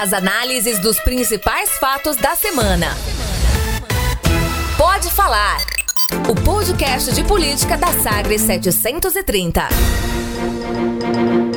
As análises dos principais fatos da semana. Pode falar. O podcast de política da Sagres 730.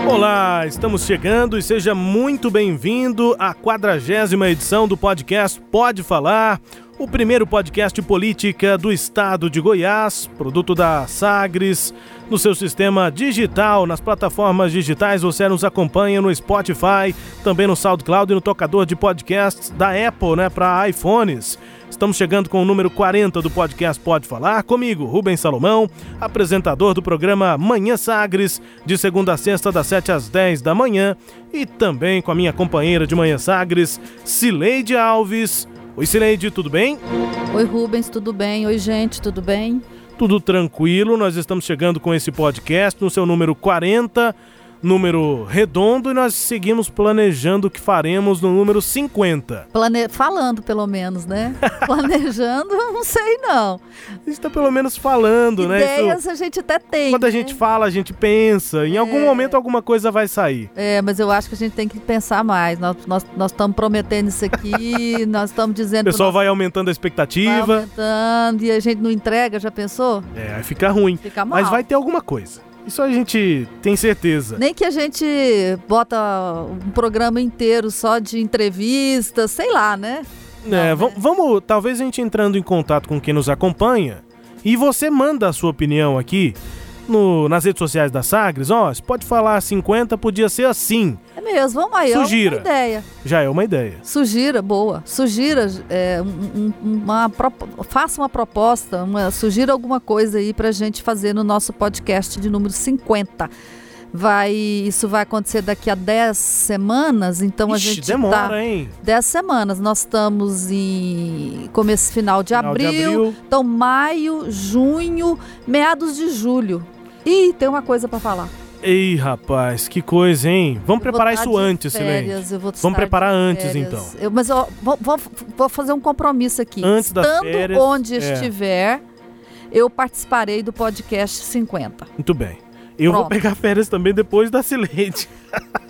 Olá, estamos chegando e seja muito bem-vindo à quadragésima edição do podcast Pode Falar, o primeiro podcast de política do estado de Goiás, produto da Sagres, no seu sistema digital, nas plataformas digitais. Você nos acompanha no Spotify, também no SoundCloud e no tocador de podcasts da Apple, né, para iPhones. Estamos chegando com o número 40 do podcast Pode Falar, comigo, Rubens Salomão, apresentador do programa Manhã Sagres, de segunda a sexta, das 7 às 10 da manhã, e também com a minha companheira de Manhã Sagres, Cileide Alves. Oi, Cileide, tudo bem? Oi, Rubens, tudo bem? Oi, gente, tudo bem? Tudo tranquilo, nós estamos chegando com esse podcast no seu número 40 número redondo e nós seguimos planejando o que faremos no número 50. Plane... Falando, pelo menos, né? Planejando, não sei não. A gente está pelo menos falando, Ideias né? Ideias a gente até tem. Quando né? a gente fala, a gente pensa. Em é... algum momento alguma coisa vai sair. É, mas eu acho que a gente tem que pensar mais. Nós estamos nós, nós prometendo isso aqui, nós estamos dizendo... O pessoal nosso... vai aumentando a expectativa. Vai aumentando e a gente não entrega, já pensou? É, aí fica ruim. Fica mal. Mas vai ter alguma coisa. Isso a gente tem certeza. Nem que a gente bota um programa inteiro só de entrevistas, sei lá, né? É, Não, né? vamos, talvez a gente entrando em contato com quem nos acompanha e você manda a sua opinião aqui no, nas redes sociais da Sagres, ó, oh, você pode falar 50, podia ser assim. É mesmo, vamos aí, Sugira. É uma ideia. Já é uma ideia. Sugira, boa. Sugira, é, um, uma, faça uma proposta, uma, sugira alguma coisa aí pra gente fazer no nosso podcast de número 50 vai isso vai acontecer daqui a 10 semanas, então Ixi, a gente demora, tá hein? 10 semanas. Nós estamos em começo final de, final abril, de abril, então maio, junho, meados de julho. E tem uma coisa para falar. Ei, rapaz, que coisa, hein? Vamos preparar isso antes, férias, Silene. Vamos preparar antes, então. Eu, mas ó, vou, vou, vou, fazer um compromisso aqui. Antes Estando das férias, onde é. estiver, eu participarei do podcast 50. Muito bem. Eu Pronto. vou pegar férias também depois da Silente.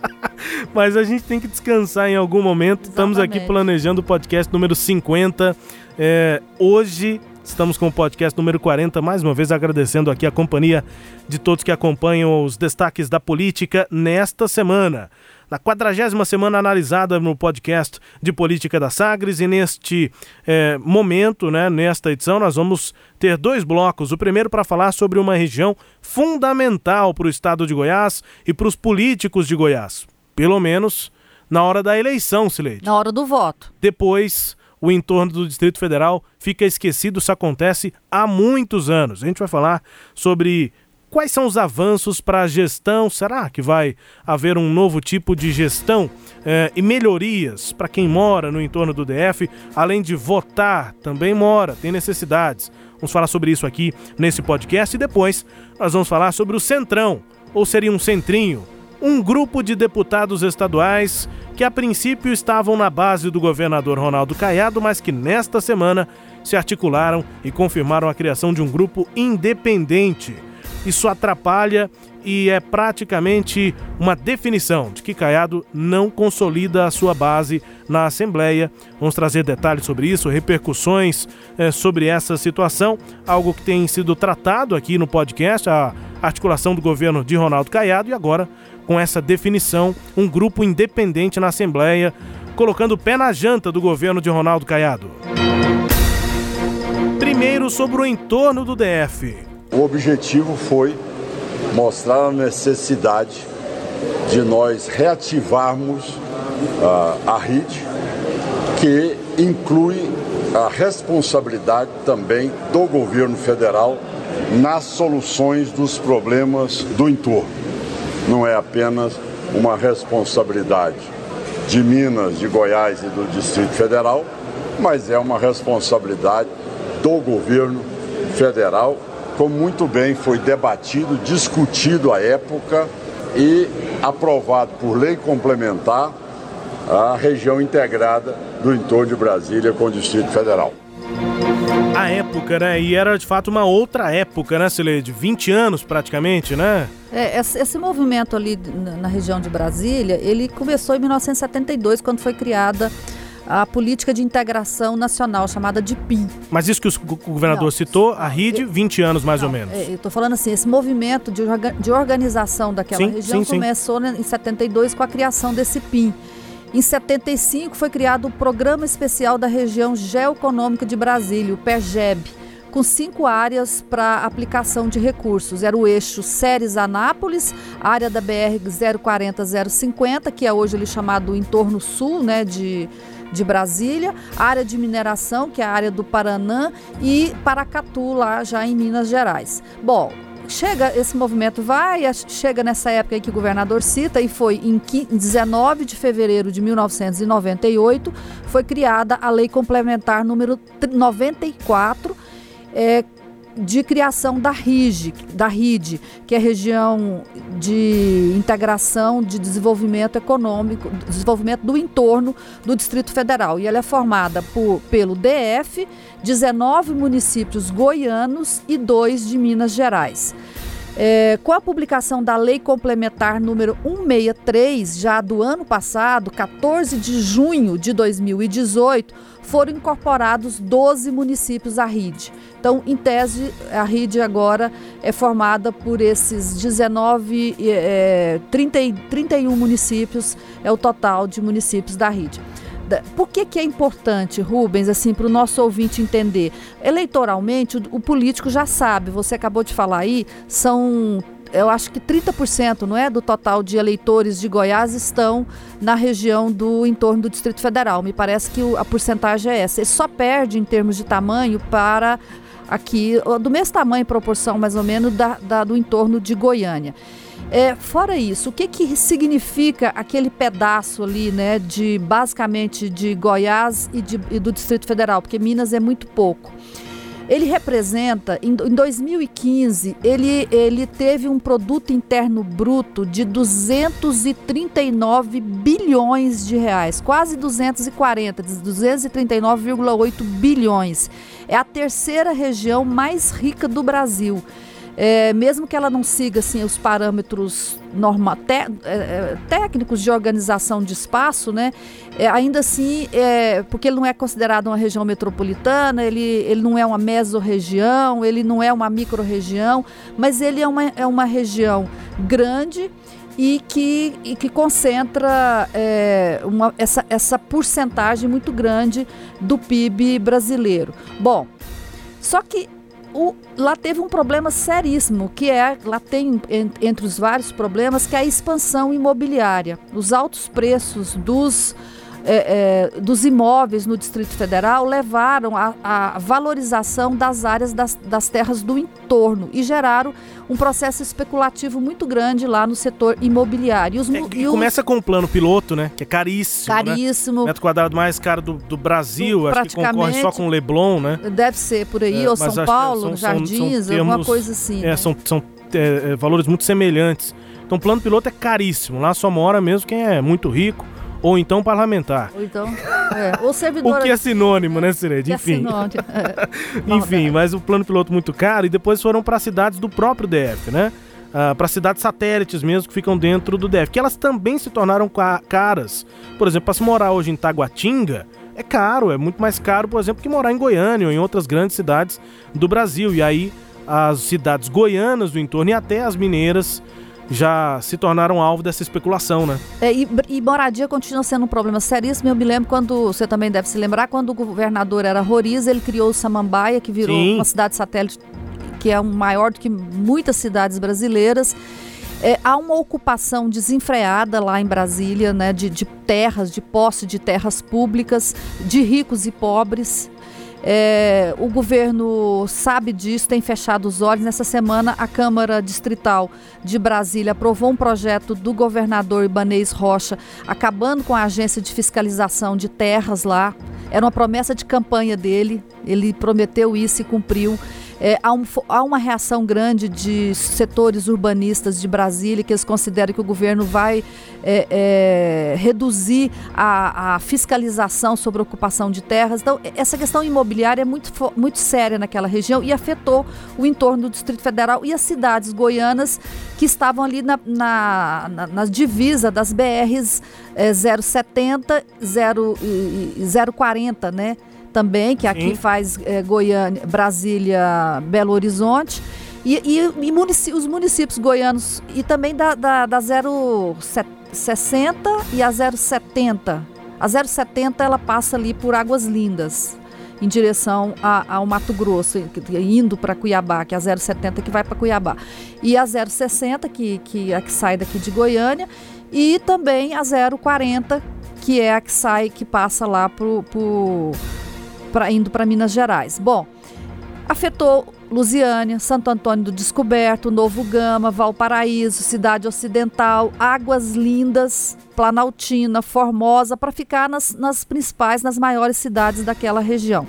Mas a gente tem que descansar em algum momento. Estamos aqui Exatamente. planejando o podcast número 50. É, hoje estamos com o podcast número 40. Mais uma vez agradecendo aqui a companhia de todos que acompanham os destaques da política nesta semana. Na quadragésima semana analisada no podcast de política da Sagres e neste é, momento, né, nesta edição, nós vamos ter dois blocos. O primeiro para falar sobre uma região fundamental para o estado de Goiás e para os políticos de Goiás. Pelo menos na hora da eleição, Sileide. Na hora do voto. Depois, o entorno do Distrito Federal fica esquecido. Isso acontece há muitos anos. A gente vai falar sobre quais são os avanços para a gestão. Será que vai haver um novo tipo de gestão eh, e melhorias para quem mora no entorno do DF? Além de votar, também mora, tem necessidades. Vamos falar sobre isso aqui nesse podcast e depois nós vamos falar sobre o Centrão, ou seria um Centrinho um grupo de deputados estaduais que a princípio estavam na base do governador Ronaldo Caiado, mas que nesta semana se articularam e confirmaram a criação de um grupo independente. Isso atrapalha e é praticamente uma definição de que Caiado não consolida a sua base na Assembleia. Vamos trazer detalhes sobre isso, repercussões eh, sobre essa situação, algo que tem sido tratado aqui no podcast, a articulação do governo de Ronaldo Caiado e agora com essa definição, um grupo independente na Assembleia, colocando o pé na janta do governo de Ronaldo Caiado. Primeiro, sobre o entorno do DF. O objetivo foi mostrar a necessidade de nós reativarmos uh, a RIT, que inclui a responsabilidade também do governo federal nas soluções dos problemas do entorno. Não é apenas uma responsabilidade de Minas, de Goiás e do Distrito Federal, mas é uma responsabilidade do governo federal, como muito bem foi debatido, discutido à época e aprovado por lei complementar a região integrada do entorno de Brasília com o Distrito Federal. A época, né? E era de fato uma outra época, né, Sileide? 20 anos praticamente, né? É, esse, movimento ali na, região de Brasília, ele começou em 1972, quando foi criada a política de integração nacional chamada de PIN. Mas isso que o governador não, citou, a RID, 20 anos mais não, ou menos. É, eu estou falando assim, esse movimento de, de organização daquela sim, região sim, começou sim. em 72 com a criação desse PIN. Em 75 foi criado o Programa Especial da Região Geoeconômica de Brasília, o PERGEB, com cinco áreas para aplicação de recursos. Era o eixo Séries Anápolis, área da BR 040-050, que é hoje ele chamado entorno sul né, de, de Brasília, área de mineração, que é a área do Paranã, e Paracatu, lá já em Minas Gerais. Bom, chega esse movimento vai chega nessa época que o governador cita e foi em 19 de fevereiro de 1998 foi criada a lei complementar número 94 é, de criação da RIG, da RID, que é a região de integração de desenvolvimento econômico, desenvolvimento do entorno do Distrito Federal. E ela é formada por, pelo DF, 19 municípios goianos e dois de Minas Gerais. É, com a publicação da Lei Complementar número 163, já do ano passado, 14 de junho de 2018, foram incorporados 12 municípios à RID. Então, em tese, a RID agora é formada por esses 19, é, 30, 31 municípios, é o total de municípios da RID. Por que, que é importante, Rubens, assim, para o nosso ouvinte entender? Eleitoralmente, o, o político já sabe, você acabou de falar aí, são eu acho que 30%, não é, do total de eleitores de Goiás estão na região do entorno do Distrito Federal. Me parece que a porcentagem é essa. Ele só perde em termos de tamanho para aqui, do mesmo tamanho proporção mais ou menos da, da do entorno de Goiânia. É, fora isso, o que, que significa aquele pedaço ali, né, de basicamente de Goiás e, de, e do Distrito Federal? Porque Minas é muito pouco. Ele representa, em, em 2015, ele, ele teve um produto interno bruto de 239 bilhões de reais, quase 240, 239,8 bilhões. É a terceira região mais rica do Brasil é, mesmo que ela não siga assim, os parâmetros norma, te, é, é, técnicos de organização de espaço, né, é, ainda assim, é, porque ele não é considerado uma região metropolitana, ele, ele não é uma mesorregião, ele não é uma microrregião, mas ele é uma, é uma região grande e que, e que concentra é, uma, essa, essa porcentagem muito grande do PIB brasileiro. Bom, só que o, lá teve um problema seríssimo, que é, lá tem entre os vários problemas, que é a expansão imobiliária. Os altos preços dos é, é, dos imóveis no Distrito Federal levaram à valorização das áreas das, das, terras do entorno e geraram um processo especulativo muito grande lá no setor imobiliário. E, os, é, e começa com o plano piloto, né? Que é caríssimo. Né? Caríssimo. Né? Metro quadrado mais caro do, do Brasil, acho que concorre só com o Leblon, né? Deve ser por aí, é, ou São Paulo, são, Jardins, são, alguma coisa assim. É, né? São, são é, valores muito semelhantes. Então, o plano piloto é caríssimo. Lá só mora mesmo quem é muito rico ou então parlamentar. Ou então, é, ou servidor. o que é sinônimo, né, Cireide? É Enfim. É Enfim, mas o plano piloto muito caro e depois foram para cidades do próprio DF, né? Ah, para cidades satélites mesmo que ficam dentro do DF, que elas também se tornaram caras. Por exemplo, para se morar hoje em Taguatinga, é caro, é muito mais caro, por exemplo, que morar em Goiânia ou em outras grandes cidades do Brasil. E aí as cidades goianas do entorno e até as mineiras já se tornaram alvo dessa especulação, né? É, e, e, moradia continua sendo um problema seríssimo. Eu me lembro quando, você também deve se lembrar, quando o governador era Roriz, ele criou o Samambaia, que virou Sim. uma cidade satélite que é um maior do que muitas cidades brasileiras. É, há uma ocupação desenfreada lá em Brasília, né, de, de terras, de posse de terras públicas, de ricos e pobres. É, o governo sabe disso, tem fechado os olhos. Nessa semana, a Câmara Distrital de Brasília aprovou um projeto do governador Ibanês Rocha, acabando com a agência de fiscalização de terras lá. Era uma promessa de campanha dele, ele prometeu isso e cumpriu. É, há, um, há, uma reação grande de setores urbanistas de Brasília que eles consideram que o governo vai é, é, reduzir a, a, fiscalização sobre a ocupação de terras. Então, essa questão imobiliária é muito, muito séria naquela região e afetou o entorno do Distrito Federal e as cidades goianas que estavam ali na, na, na, na divisa das BRs 070 0, 040, né? Também, que aqui Sim. faz é, Goiânia, Brasília, Belo Horizonte. E, e, e munic os municípios goianos, e também da, da, da 060 e a 070. A 070 ela passa ali por Águas Lindas, em direção a, ao Mato Grosso, indo para Cuiabá, que é a 070 que vai para Cuiabá. E a 060, que, que é a que sai daqui de Goiânia, e também a 040, que é a que sai, que passa lá para pra, indo para Minas Gerais. Bom, afetou Lusiânia, Santo Antônio do Descoberto, Novo Gama, Valparaíso, Cidade Ocidental, Águas Lindas, Planaltina, Formosa, para ficar nas, nas principais, nas maiores cidades daquela região.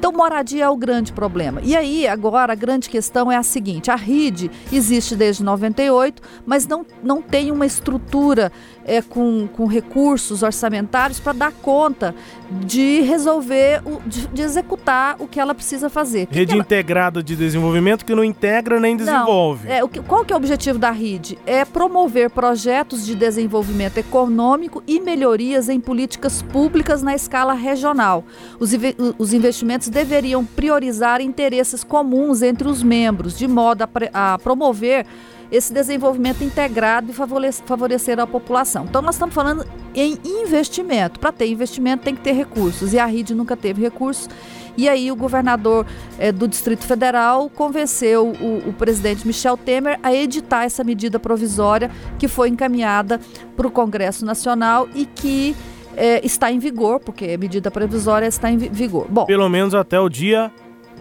Então, moradia é o grande problema. E aí, agora, a grande questão é a seguinte: a RID existe desde 98, mas não, não tem uma estrutura é, com, com recursos orçamentários para dar conta de resolver, o, de, de, executar o que ela precisa fazer. Rede que ela... integrada de desenvolvimento que não integra nem desenvolve. Não, é, o que, qual que é o objetivo da RID? É promover projetos de desenvolvimento econômico e melhorias em políticas públicas na escala regional. Os, os investimentos deveriam priorizar interesses comuns entre os membros, de modo a, a promover esse desenvolvimento integrado e favorecer a população. Então, nós estamos falando em investimento. Para ter investimento, tem que ter recursos. E a RID nunca teve recursos. E aí, o governador é, do Distrito Federal convenceu o, o presidente Michel Temer a editar essa medida provisória que foi encaminhada para o Congresso Nacional e que é, está em vigor, porque a medida provisória está em vigor. Bom, pelo menos até o dia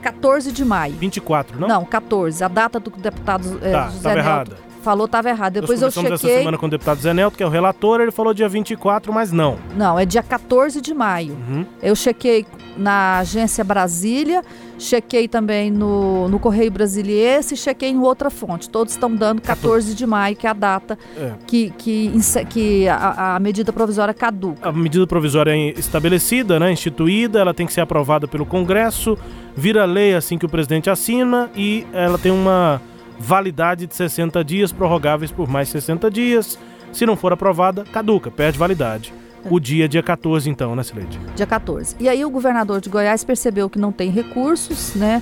14 de maio. 24, não? Não, 14. A data do deputado é, tá, José Nelto falou estava errado. Depois Nós eu chequei. essa semana com o deputado Zé Nelto, que é o relator, ele falou dia 24, mas não. Não, é dia 14 de maio. Uhum. Eu chequei na agência Brasília, chequei também no, no Correio Brasiliense e chequei em outra fonte. Todos estão dando 14 de maio, que é a data é. que, que, que a, a, medida provisória caduca. A medida provisória é estabelecida, né, instituída, ela tem que ser aprovada pelo Congresso vira lei assim que o presidente assina e ela tem uma validade de 60 dias, prorrogáveis por mais 60 dias. Se não for aprovada, caduca, perde validade. O dia, dia 14, então, né, Silete? Dia 14. E aí o governador de Goiás percebeu que não tem recursos, né?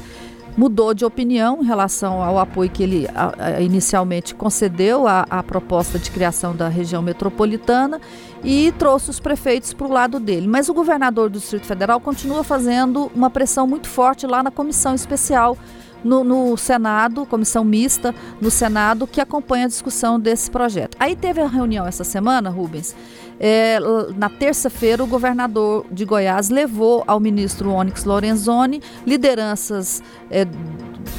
Mudou de opinião em relação ao apoio que ele a, a, inicialmente concedeu à, à proposta de criação da região metropolitana e trouxe os prefeitos para o lado dele. Mas o governador do Distrito Federal continua fazendo uma pressão muito forte lá na comissão especial no, no, Senado, comissão mista no Senado, que acompanha a discussão desse projeto. Aí teve a reunião essa semana, Rubens. É, na terça-feira, o governador de Goiás levou ao ministro Onyx Lorenzoni lideranças é,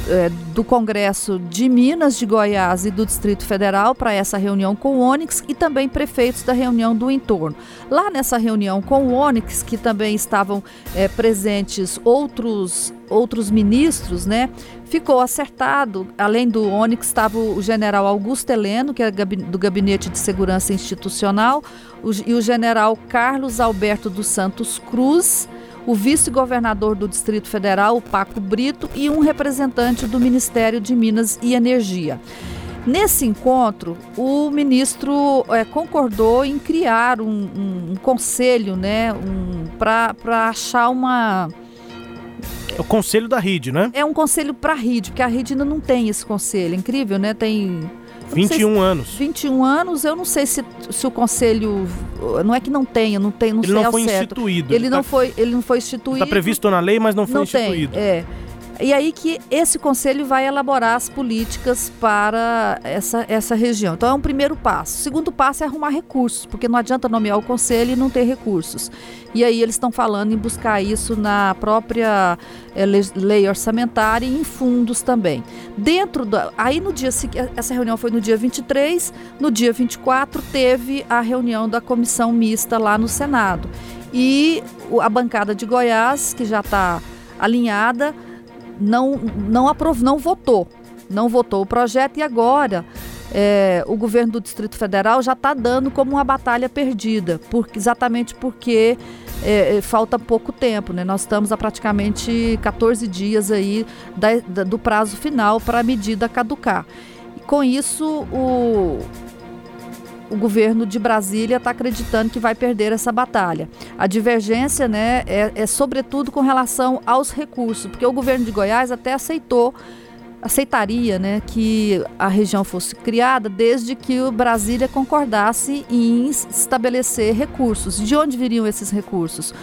é, do Congresso de Minas, de Goiás e do Distrito Federal para essa reunião com o Onyx e também prefeitos da reunião do entorno. Lá nessa reunião com o Onyx, que também estavam é, presentes outros outros ministros, né? Ficou acertado, além do Onyx, estava o general Augusto Heleno, que é do Gabinete de Segurança Institucional, e o general Carlos Alberto dos Santos Cruz, o vice-governador do Distrito Federal, o Paco Brito, e um representante do Ministério de Minas e Energia. Nesse encontro, o ministro é, concordou em criar um, um, um conselho né, um, para achar uma. É o conselho da RID, né? É um conselho para a RID, porque a RID ainda não tem esse conselho. É incrível, né? Tem 21 se, anos. 21 anos, eu não sei se, se o conselho. Não é que não tenha, não tem, não ele sei não foi certo. instituído. Ele, ele não tá, foi, ele não foi instituído. Está previsto na lei, mas não foi não instituído. Tem, é. E aí que esse conselho vai elaborar as políticas para essa, essa região. Então é um primeiro passo. O segundo passo é arrumar recursos, porque não adianta nomear o conselho e não ter recursos. E aí eles estão falando em buscar isso na própria é, lei orçamentária e em fundos também. Dentro da. Aí no dia essa reunião foi no dia 23, no dia 24 teve a reunião da comissão mista lá no Senado. E a bancada de Goiás, que já está alinhada, não, não, aprov, não votou. Não votou o projeto e agora é, o governo do Distrito Federal já está dando como uma batalha perdida, por, exatamente porque é, é, falta pouco tempo, né? Nós estamos a praticamente 14 dias aí da, da, do prazo final para a medida caducar. E com isso, o, o governo de Brasília está acreditando que vai perder essa batalha. A divergência né, é, é, sobretudo com relação aos recursos, porque o governo de Goiás até aceitou aceitaria né, que a região fosse criada desde que o Brasília concordasse em estabelecer recursos. De onde viriam esses recursos?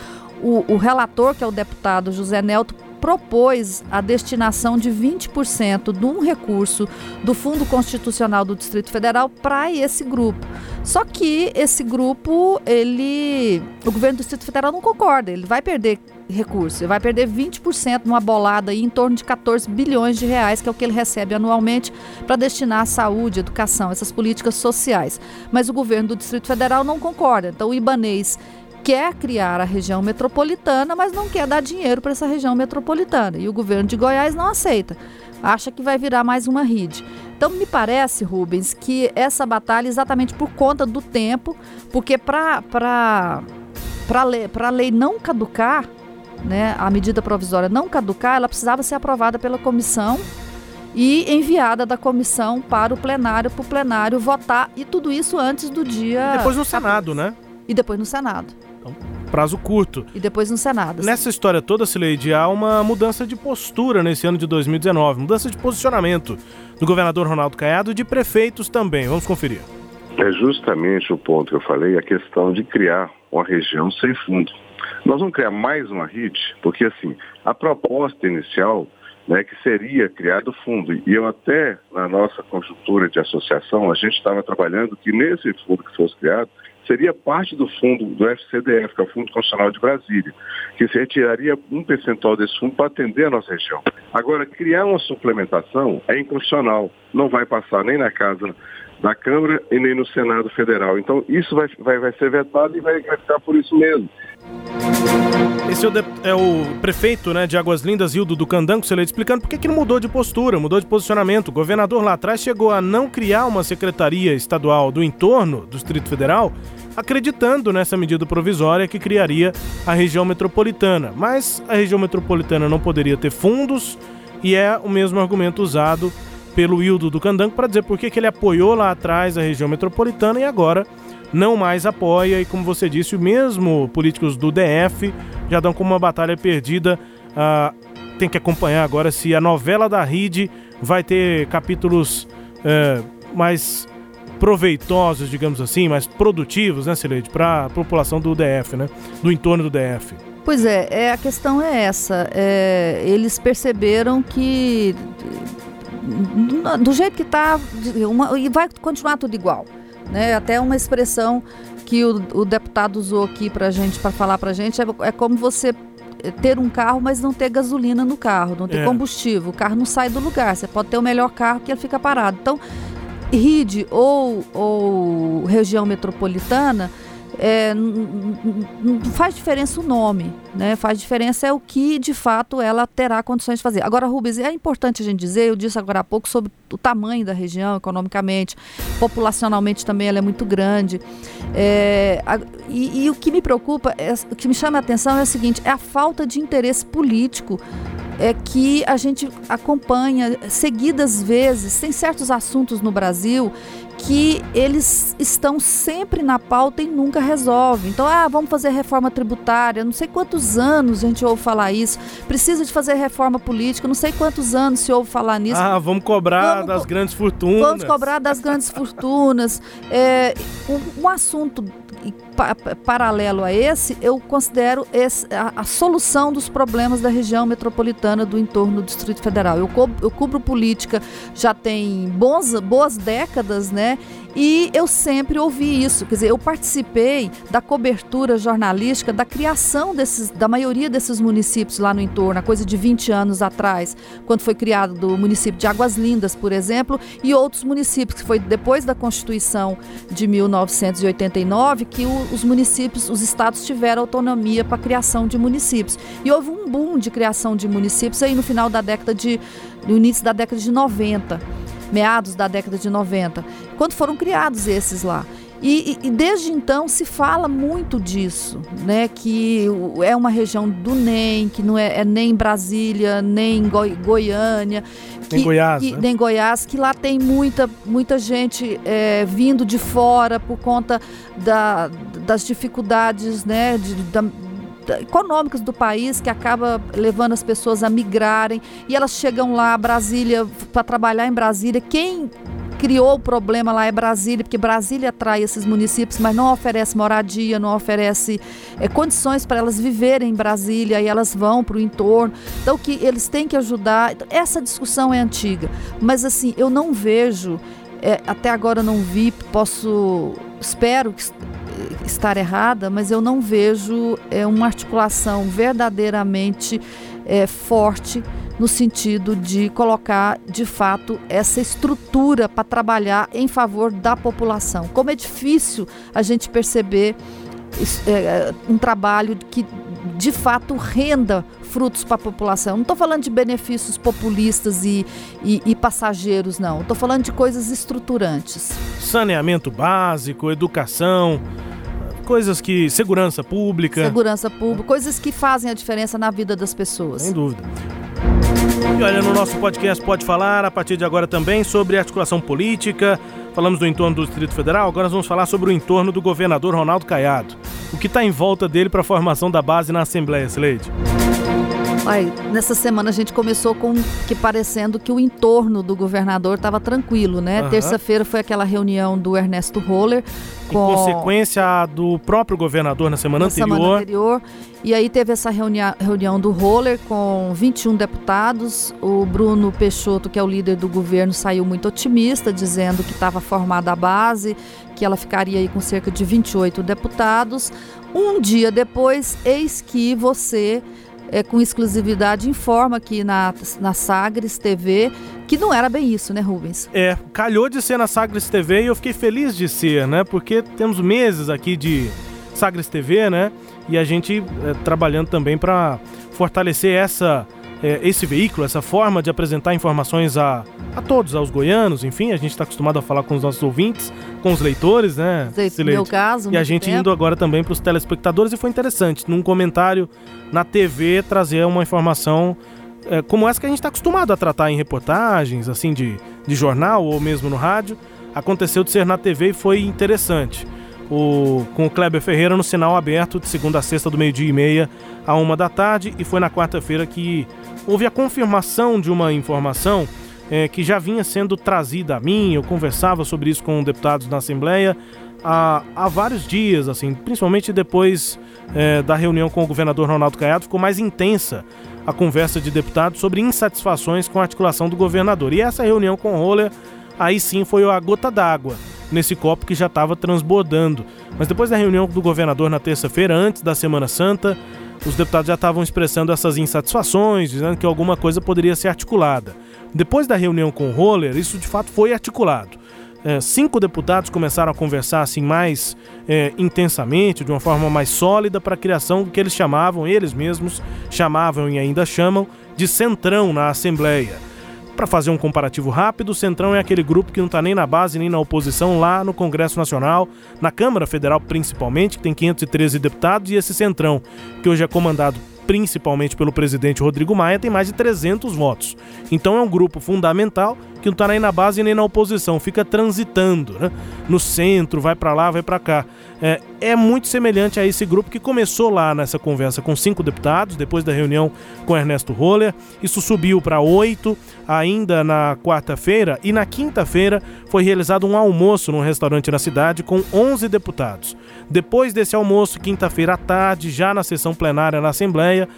O, o relator, que é o deputado José Nelto, propôs a destinação de 20% de um recurso do Fundo Constitucional do Distrito Federal para esse grupo. Só que esse grupo, ele, o governo do Distrito Federal não concorda, ele vai perder recurso, ele vai perder 20% numa bolada aí em torno de 14 bilhões de reais, que é o que ele recebe anualmente para destinar à saúde, educação, essas políticas sociais. Mas o governo do Distrito Federal não concorda. Então o Ibanês quer criar a região metropolitana, mas não quer dar dinheiro para essa região metropolitana. E o governo de Goiás não aceita. Acha que vai virar mais uma rede. Então, me parece, Rubens, que essa batalha, exatamente por conta do tempo, porque para a lei, lei não caducar, né, a medida provisória não caducar, ela precisava ser aprovada pela comissão e enviada da comissão para o plenário, para o plenário votar, e tudo isso antes do dia. E depois no Senado, né? E depois no Senado. Prazo curto. E depois no Senado. Nessa história toda, Sileide, há uma mudança de postura nesse ano de 2019, mudança de posicionamento do governador Ronaldo Caiado e de prefeitos também. Vamos conferir. É justamente o ponto que eu falei, a questão de criar uma região sem fundo. Nós vamos criar mais uma RIT, porque assim, a proposta inicial né, que seria criado fundo. E eu até, na nossa conjuntura de associação, a gente estava trabalhando que nesse fundo que fosse criado, seria parte do fundo do FCDF, que é o Fundo Constitucional de Brasília, que se retiraria um percentual desse fundo para atender a nossa região. Agora, criar uma suplementação é inconstitucional, não vai passar nem na casa da Câmara e nem no Senado Federal. Então, isso vai, vai, vai ser vetado e vai, vai ficar por isso mesmo. Esse é o, é o, prefeito né, de Águas Lindas, Hildo do Candango, Celeste, explicando por que, que mudou de postura, mudou de posicionamento. O governador lá atrás chegou a não criar uma secretaria estadual do entorno do Distrito Federal, acreditando nessa medida provisória que criaria a região metropolitana. Mas a região metropolitana não poderia ter fundos e é o mesmo argumento usado pelo Hildo do Candango para dizer por que, que ele apoiou lá atrás a região metropolitana e agora não mais apoia. E como você disse, mesmo políticos do DF já dão como uma batalha perdida. Ah, tem que acompanhar agora se a novela da RID vai ter capítulos eh, mais proveitosos, digamos assim, mais produtivos, né, Sileide, para a população do DF, né, do entorno do DF. Pois é, é a questão é essa. É, eles perceberam que do jeito que está, e vai continuar tudo igual. Né? Até uma expressão que o, o deputado usou aqui para gente, para falar para gente, é, é como você ter um carro, mas não ter gasolina no carro, não ter é. combustível. O carro não sai do lugar. Você pode ter o melhor carro que ele fica parado. Então, RID ou, ou região metropolitana é, não faz diferença o nome, né? Faz diferença é o que de fato ela terá condições de fazer. Agora, Rubens, é importante a gente dizer, eu disse agora há pouco sobre o tamanho da região economicamente, populacionalmente também ela é muito grande. É, a, e, e, o que me preocupa, é, o que me chama a atenção é o seguinte: é a falta de interesse político é que a gente acompanha seguidas vezes, tem certos assuntos no Brasil que eles estão sempre na pauta e nunca resolvem. Então, ah, vamos fazer reforma tributária, não sei quantos anos a gente ouve falar isso. Precisa de fazer reforma política, não sei quantos anos se ouve falar nisso. Ah, vamos cobrar vamos das grandes fortunas. Vamos cobrar das grandes fortunas. É, um, um assunto paralelo a esse, eu considero esse, a, a, solução dos problemas da região metropolitana do entorno do Distrito Federal. Eu, co eu cubro política já tem bons, boas décadas, né? E eu sempre ouvi isso, quer dizer, eu participei da cobertura jornalística da criação desses, da maioria desses municípios lá no entorno, a coisa de 20 anos atrás, quando foi criado do município de Águas Lindas, por exemplo, e outros municípios, que foi depois da Constituição de 1989 que o, os municípios, os estados tiveram autonomia para a criação de municípios. E houve um boom de criação de municípios aí no final da década de, no início da década de 90 meados da década de 90, quando foram criados esses lá. E, e, desde então se fala muito disso, né? Que é uma região do NEM, que não é, é nem Brasília, nem Goi, Goiânia, que, nem Goiás, que, né? nem Goiás, que lá tem muita, muita gente é, vindo de fora por conta da, das dificuldades, né? De, da, econômicas do país que acaba levando as pessoas a migrarem e elas chegam lá Brasília para trabalhar em Brasília. Quem criou o problema lá é Brasília, porque Brasília atrai esses municípios, mas não oferece moradia, não oferece é, condições para elas viverem em Brasília e elas vão para o entorno. Então, que eles têm que ajudar. Essa discussão é antiga, mas assim, eu não vejo, é, até agora não vi, posso, espero que estar errada, mas eu não vejo é, uma articulação verdadeiramente é, forte no sentido de colocar de fato essa estrutura para trabalhar em favor da população. Como é difícil a gente perceber é, um trabalho que de fato renda frutos para a população. Não estou falando de benefícios populistas e, e, e passageiros, não. Estou falando de coisas estruturantes. Saneamento básico, educação, coisas que. segurança pública. Segurança pública, coisas que fazem a diferença na vida das pessoas. Sem dúvida. E olha, no nosso podcast pode falar a partir de agora também sobre articulação política. Falamos do entorno do Distrito Federal, agora nós vamos falar sobre o entorno do governador Ronaldo Caiado. O que está em volta dele para a formação da base na Assembleia, Sleide? Ai, nessa semana a gente começou com que parecendo que o entorno do governador estava tranquilo, né? Uhum. Terça-feira foi aquela reunião do Ernesto Roller. Com... Em consequência do próprio governador na semana na anterior. Semana anterior. E aí teve essa reunião, reunião do Roller com 21 deputados. O Bruno Peixoto, que é o líder do governo, saiu muito otimista, dizendo que estava formada a base, que ela ficaria aí com cerca de 28 deputados. Um dia depois, eis que você é, com exclusividade informa aqui na, na Sagres TV que não era bem isso, né, Rubens? É, calhou de ser na Sagres TV e eu fiquei feliz de ser, né? Porque temos meses aqui de Sagres TV, né? E a gente é, trabalhando também para fortalecer essa é, esse veículo, essa forma de apresentar informações a, a todos, aos goianos, enfim, a gente está acostumado a falar com os nossos ouvintes, com os leitores, né? No meu caso. E a gente tempo. indo agora também para os telespectadores e foi interessante, num comentário na TV, trazer uma informação é, como essa que a gente está acostumado a tratar em reportagens, assim, de, de jornal ou mesmo no rádio. Aconteceu de ser na TV e foi interessante. O, com o Kleber Ferreira no sinal aberto de segunda a sexta do meio-dia e meia a uma da tarde e foi na quarta-feira que houve a confirmação de uma informação é, que já vinha sendo trazida a mim. Eu conversava sobre isso com deputados na Assembleia há, há vários dias, assim, principalmente depois é, da reunião com o governador Ronaldo Caiado, ficou mais intensa a conversa de deputados sobre insatisfações com a articulação do governador. E essa reunião com o Roller, aí sim foi a gota d'água nesse copo que já estava transbordando. Mas depois da reunião do governador na terça-feira, antes da Semana Santa, os deputados já estavam expressando essas insatisfações, dizendo que alguma coisa poderia ser articulada. Depois da reunião com o Roller, isso de fato foi articulado. É, cinco deputados começaram a conversar assim mais é, intensamente, de uma forma mais sólida, para a criação do que eles chamavam, eles mesmos chamavam e ainda chamam, de centrão na Assembleia. Para fazer um comparativo rápido, o Centrão é aquele grupo que não está nem na base nem na oposição lá no Congresso Nacional, na Câmara Federal principalmente, que tem 513 deputados, e esse Centrão, que hoje é comandado principalmente pelo presidente Rodrigo Maia, tem mais de 300 votos. Então é um grupo fundamental que não está nem na base nem na oposição, fica transitando, né? No centro, vai para lá, vai para cá. É, é, muito semelhante a esse grupo que começou lá nessa conversa com cinco deputados, depois da reunião com Ernesto Roller. Isso subiu para oito ainda na quarta-feira e na quinta-feira foi realizado um almoço num restaurante na cidade com 11 deputados. Depois desse almoço, quinta-feira à tarde, já na sessão plenária na Assembleia,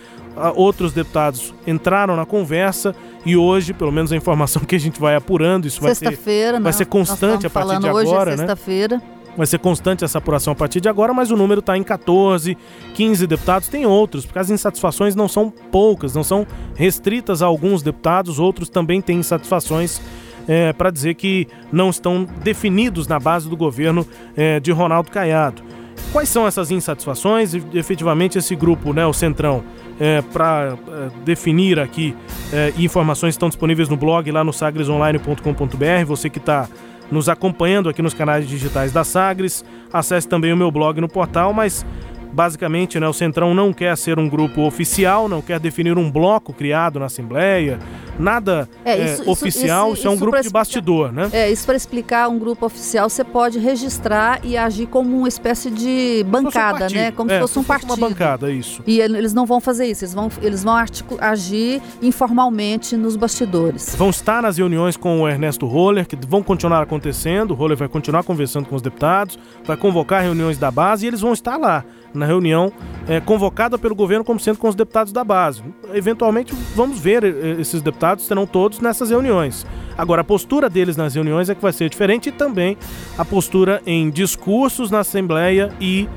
outros deputados entraram na conversa e hoje, pelo menos a informação que a gente vai apurando, isso vai ser, vai né? ser constante a partir de hoje é agora, é sexta-feira. Vai ser constante essa apuração a partir de agora, mas o número está em 14, 15 deputados. Tem outros, porque as insatisfações não são poucas, não são restritas a alguns deputados, outros também têm insatisfações é, para dizer que não estão definidos na base do governo é, de Ronaldo Caiado. Quais são essas insatisfações? E, efetivamente, esse grupo, né, o Centrão, é, para é, definir aqui, é, informações estão disponíveis no blog lá no sagresonline.com.br. Você que está nos acompanhando aqui nos canais digitais da Sagres, acesse também o meu blog no portal, mas Basicamente, né, o Centrão não quer ser um grupo oficial, não quer definir um bloco criado na Assembleia, nada é, isso, é, oficial, isso, isso, é um grupo de bastidor, né? É, isso para explicar um grupo oficial, você pode registrar e agir como uma espécie de bancada, um né? Como é, se fosse um partido. Uma bancada, isso. E eles não vão fazer isso, eles vão, eles vão agir informalmente nos bastidores. Vão estar nas reuniões com o Ernesto Roller, que vão continuar acontecendo, o Roller vai continuar conversando com os deputados, vai convocar reuniões da base e eles vão estar lá na reunião é, convocada pelo governo como sendo com os deputados da base. Eventualmente, vamos ver eh, esses deputados, serão todos nessas reuniões. Agora, a postura deles nas reuniões é que vai ser diferente e também a postura em discursos na Assembleia e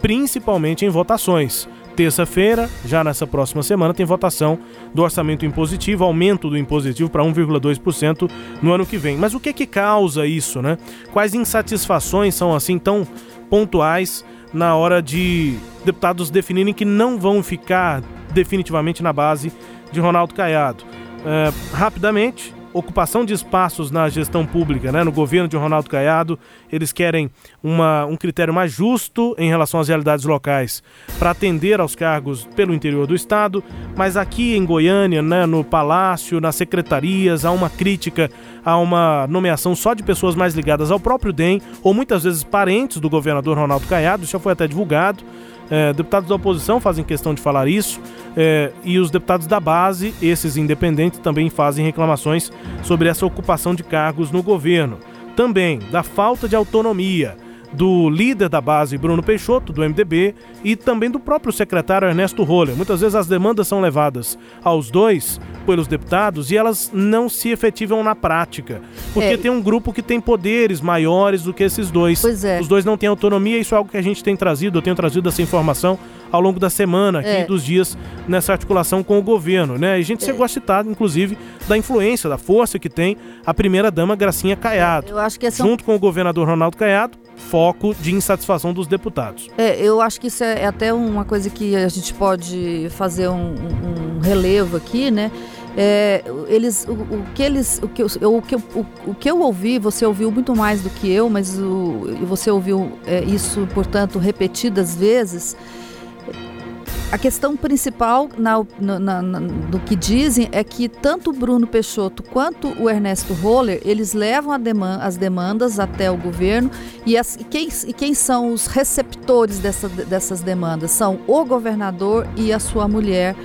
principalmente em votações. Terça-feira, já nessa próxima semana, tem votação do orçamento impositivo, aumento do impositivo para 1,2% no ano que vem. Mas o que que causa isso, né? Quais insatisfações são assim tão pontuais na hora de deputados definirem que não vão ficar definitivamente na base de Ronaldo Caiado. É, rapidamente, ocupação de espaços na gestão pública, né, no governo de Ronaldo Caiado. Eles querem uma, um critério mais justo em relação às realidades locais para atender aos cargos pelo interior do estado, mas aqui em Goiânia, né, no Palácio, nas secretarias, há uma crítica a uma nomeação só de pessoas mais ligadas ao próprio DEM ou muitas vezes parentes do governador Ronaldo Caiado. Isso já foi até divulgado. É, deputados da oposição fazem questão de falar isso é, e os deputados da base, esses independentes, também fazem reclamações sobre essa ocupação de cargos no governo. Também da falta de autonomia do líder da base, Bruno Peixoto, do MDB, e também do próprio secretário Ernesto Roller. Muitas vezes as demandas são levadas aos dois pelos deputados e elas não se efetivam na prática. Porque é. tem um grupo que tem poderes maiores do que esses dois. Pois é. Os dois não têm autonomia, isso é algo que a gente tem trazido, eu tenho trazido essa informação ao longo da semana aqui, é. dos dias, nessa articulação com o governo, né? E a gente é. chegou a citar, inclusive, da influência, da força que tem a primeira-dama Gracinha Caiado. Eu acho que essa... Junto com o governador Ronaldo Caiado, foco de insatisfação dos deputados. É, eu acho que isso é, é até uma coisa que a gente pode fazer um, um relevo aqui, né? É, eles, o, o, que eles, o que, eu, o, que, o, o que eu ouvi, você ouviu muito mais do que eu, mas o, você ouviu é, isso, portanto, repetidas vezes. A questão principal na, na, na, do que dizem é que tanto o Bruno Peixoto quanto o Ernesto Roller, eles levam demanda, as demandas até o governo e, as, e, quem, e quem são os receptores dessa, dessas demandas? São o governador e a sua mulher,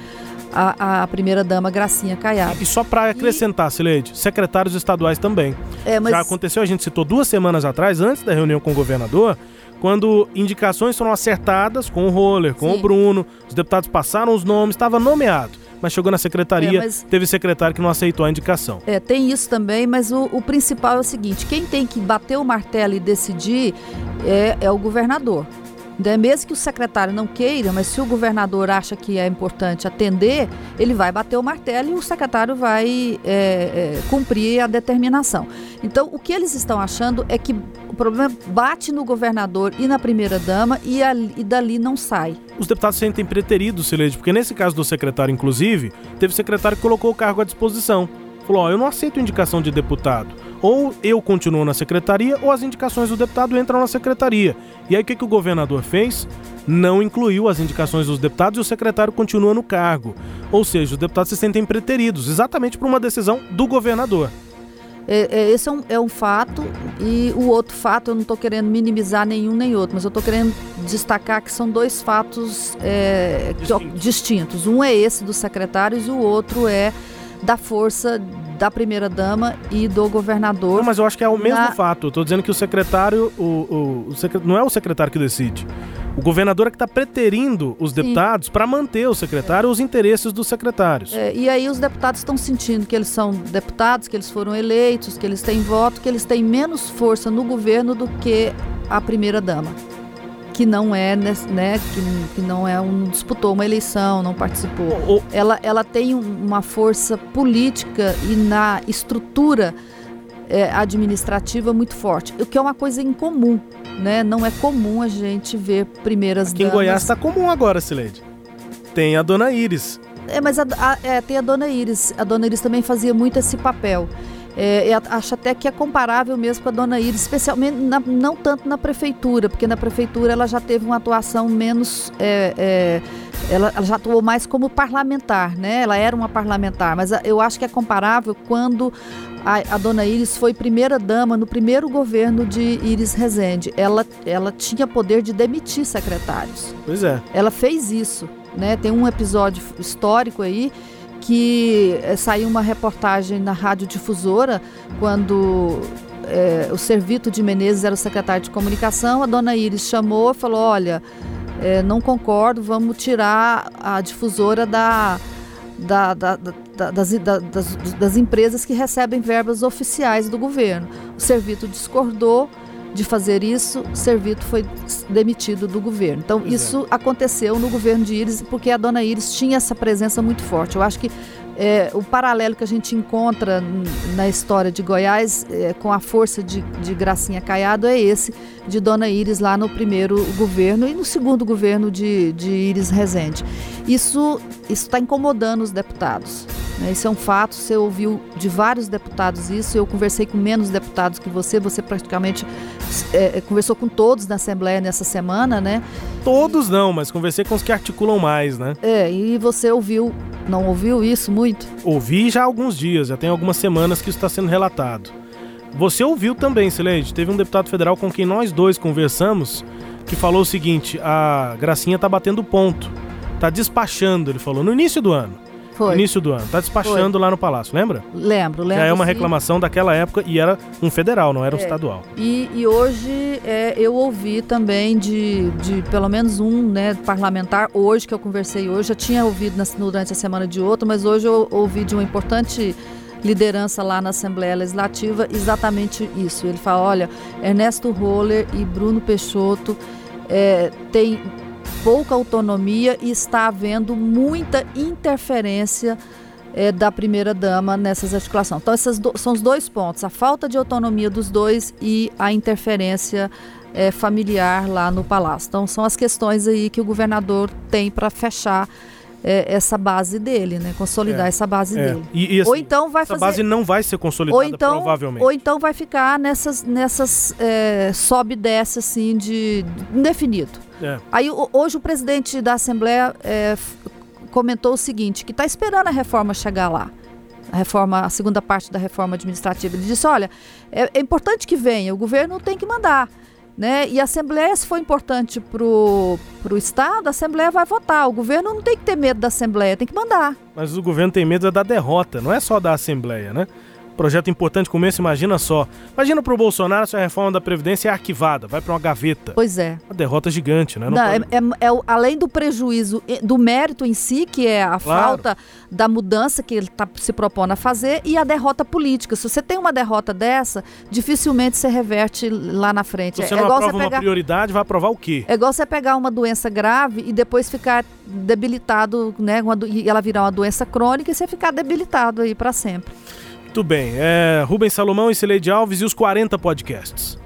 a, a primeira-dama Gracinha Caiado. E só para acrescentar, e... Sileide, secretários estaduais também. É, mas... Já aconteceu, a gente citou duas semanas atrás, antes da reunião com o governador, quando indicações foram acertadas com o Roller, com Sim. o Bruno, os deputados passaram os nomes, estava nomeado. Mas chegou na secretaria, é, mas... teve secretário que não aceitou a indicação. É, tem isso também, mas o, o, principal é o seguinte: quem tem que bater o martelo e decidir é, é o governador. É mesmo que o secretário não queira, mas se o governador acha que é importante atender, ele vai bater o martelo e o secretário vai é, é, cumprir a determinação. Então, o que eles estão achando é que o problema bate no governador e na primeira-dama e, e, dali não sai. Os deputados se sentem preteridos, Sileide, porque nesse caso do secretário, inclusive, teve secretário que colocou o cargo à disposição. Falou: eu não aceito indicação de deputado ou eu continuo na secretaria ou as indicações do deputado entram na secretaria. E aí o que, que o governador fez? Não incluiu as indicações dos deputados e o secretário continua no cargo. Ou seja, os deputados se sentem preteridos, exatamente por uma decisão do governador. É, é, esse é um, é um fato e o outro fato eu não estou querendo minimizar nenhum nem outro, mas eu estou querendo destacar que são dois fatos é, distintos. distintos. Um é esse dos secretários e o outro é da força da primeira-dama e do governador. Não, mas eu acho que é o mesmo na... fato. Estou dizendo que o secretário, o, o, o não é o secretário que decide. O governador é que está preterindo os deputados para manter o secretário é. os interesses dos secretários. É, e aí os deputados estão sentindo que eles são deputados, que eles foram eleitos, que eles têm voto, que eles têm menos força no governo do que a primeira-dama que não é, né, que, que não é um disputou uma eleição, não participou. Ela, ela tem uma força política e na estrutura é, administrativa muito forte, o que é uma coisa incomum, né? Não é comum a gente ver primeiras Aqui damas. em Goiás está comum agora, Sileide. Tem a Dona Iris. É, mas a, a, é, tem a Dona Iris. A Dona Iris também fazia muito esse papel. É, acho até que é comparável mesmo com a dona Iris, especialmente na, não tanto na prefeitura, porque na prefeitura ela já teve uma atuação menos. É, é, ela, ela, já atuou mais como parlamentar, né? Ela era uma parlamentar, mas eu acho que é comparável quando a, a dona Iris foi primeira dama no primeiro governo de Iris Rezende. Ela, ela tinha poder de demitir secretários. Pois é. Ela fez isso, né? Tem um episódio histórico aí que é, saiu uma reportagem na Rádio Difusora quando é, o Servito de Menezes era o secretário de comunicação, a dona Iris chamou e falou: Olha, é, não concordo, vamos tirar a difusora da, da, da das, das, das, empresas que recebem verbas oficiais do governo. O Servito discordou de fazer isso, o Servito foi demitido do governo. Então, pois isso é. aconteceu no governo de Iris, porque a dona Iris tinha essa presença muito forte. Eu acho que é, o paralelo que a gente encontra na história de Goiás é, com a força de, de Gracinha Caiado é esse de Dona Iris lá no primeiro governo e no segundo governo de, de Iris Rezende. Isso está incomodando os deputados. Né? Isso é um fato, você ouviu de vários deputados isso, eu conversei com menos deputados que você, você praticamente é, é, conversou com todos na Assembleia nessa semana, né? Todos não, mas conversei com os que articulam mais, né? É, e você ouviu, não ouviu isso muito? Ouvi já há alguns dias, já tem algumas semanas que isso está sendo relatado. Você ouviu também, Silente, teve um deputado federal com quem nós dois conversamos que falou o seguinte: a Gracinha tá batendo ponto, tá despachando, ele falou, no início do ano. Foi. Início do ano. Tá despachando Foi. lá no Palácio, lembra? Lembro, lembro. Já é uma reclamação sim. daquela época e era um federal, não era é. um estadual. E, e hoje é, eu ouvi também de, de pelo menos um né, parlamentar, hoje que eu conversei hoje, já tinha ouvido na, durante a semana de outro, mas hoje eu ouvi de uma importante liderança lá na Assembleia Legislativa exatamente isso. Ele fala: olha, Ernesto Roller e Bruno Peixoto é, têm pouca autonomia e está havendo muita interferência é, da primeira dama nessas articulações. Então, esses do, são os dois pontos: a falta de autonomia dos dois e a interferência é, familiar lá no palácio. Então, são as questões aí que o governador tem para fechar é, essa base dele, né? Consolidar é, essa base é. dele. E, e assim, ou então vai essa fazer... base não vai ser consolidada ou então, provavelmente. Ou então vai ficar nessas, nessas é, sobe e desce assim de indefinido. É. Aí hoje o presidente da Assembleia é, comentou o seguinte, que está esperando a reforma chegar lá. A reforma, a segunda parte da reforma administrativa. Ele disse, olha, é importante que venha, o governo tem que mandar. Né? E a Assembleia, se for importante para o Estado, a Assembleia vai votar. O governo não tem que ter medo da Assembleia, tem que mandar. Mas o governo tem medo da derrota, não é só da Assembleia, né? Projeto importante como esse, imagina só. Imagina pro Bolsonaro se a reforma da Previdência é arquivada, vai para uma gaveta. Pois é. Uma derrota gigante, né? Não, Não é, é, é, além do prejuízo do mérito em si, que é a claro. falta da mudança que ele está se propondo a fazer, e a derrota política. Se você tem uma derrota dessa, dificilmente você reverte lá na frente. Se você é, não aprova você pegar... uma prioridade, vai aprovar o quê? É igual você pegar uma doença grave e depois ficar debilitado, né? e ela virar uma doença crônica e você ficar debilitado aí para sempre. Muito bem. É, Rubens Salomão e Cileide Alves e os 40 podcasts.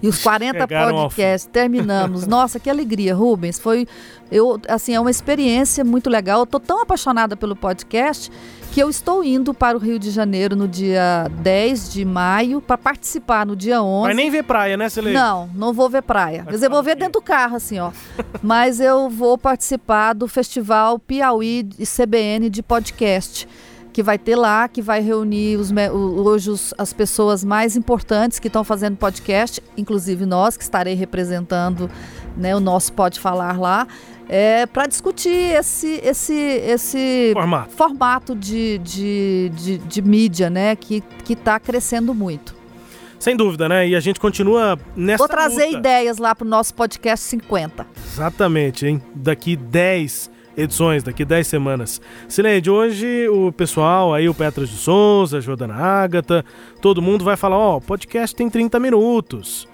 E os 40 Chegaram podcasts, terminamos. Nossa, que alegria, Rubens. Foi, eu, assim, é uma experiência muito legal. Eu tô tão apaixonada pelo podcast que eu estou indo para o Rio de Janeiro no dia 10 de maio para participar no dia 11. Vai nem ver praia, né, Cileide? Não, não vou ver praia. Quer dizer, vou ver dentro do carro, assim, ó. Mas eu vou participar do Festival Piauí e CBN de podcast que vai ter lá, que vai reunir os, hoje os, as pessoas mais importantes que estão fazendo podcast, inclusive nós, que estarei representando né, o nosso Pode Falar lá, é, para discutir esse, esse, esse formato, formato de, de, de, de mídia né, que está crescendo muito. Sem dúvida, né? E a gente continua nessa Vou trazer luta. ideias lá para o nosso podcast 50. Exatamente, hein? Daqui 10 edições, daqui 10 semanas. Silente, hoje o pessoal, aí o Petras de Souza, a Jordana Ágata, todo mundo vai falar, ó, oh, o podcast tem 30 minutos.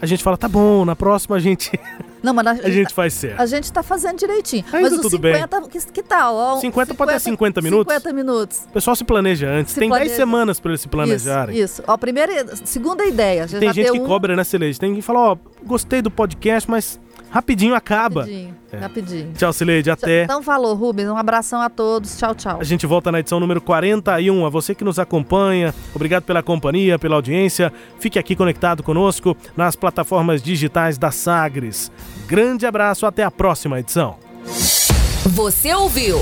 A gente fala, tá bom, na próxima a gente. Não, mas a, a gente faz certo. A gente tá fazendo direitinho. Ainda mas tudo 50, bem. Que, que tal? Ó, 50, 50 pode ter 50 minutos? 50 minutos. O pessoal se planeja antes. Se tem planeja. 10 semanas para eles se planejarem. Isso, isso. Ó, primeira, segunda ideia. tem gente que um... cobra, né, Celeste? Tem que falar, ó, gostei do podcast, mas Rapidinho acaba. Rapidinho, é. rapidinho. Tchau, Cileide, até. Então falou, Rubens. Um abração a todos. Tchau, tchau. A gente volta na edição número 41. A você que nos acompanha, obrigado pela companhia, pela audiência. Fique aqui conectado conosco nas plataformas digitais da Sagres. Grande abraço, até a próxima edição. Você ouviu?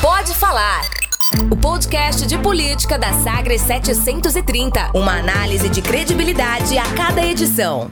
Pode falar. O podcast de política da Sagres 730. Uma análise de credibilidade a cada edição.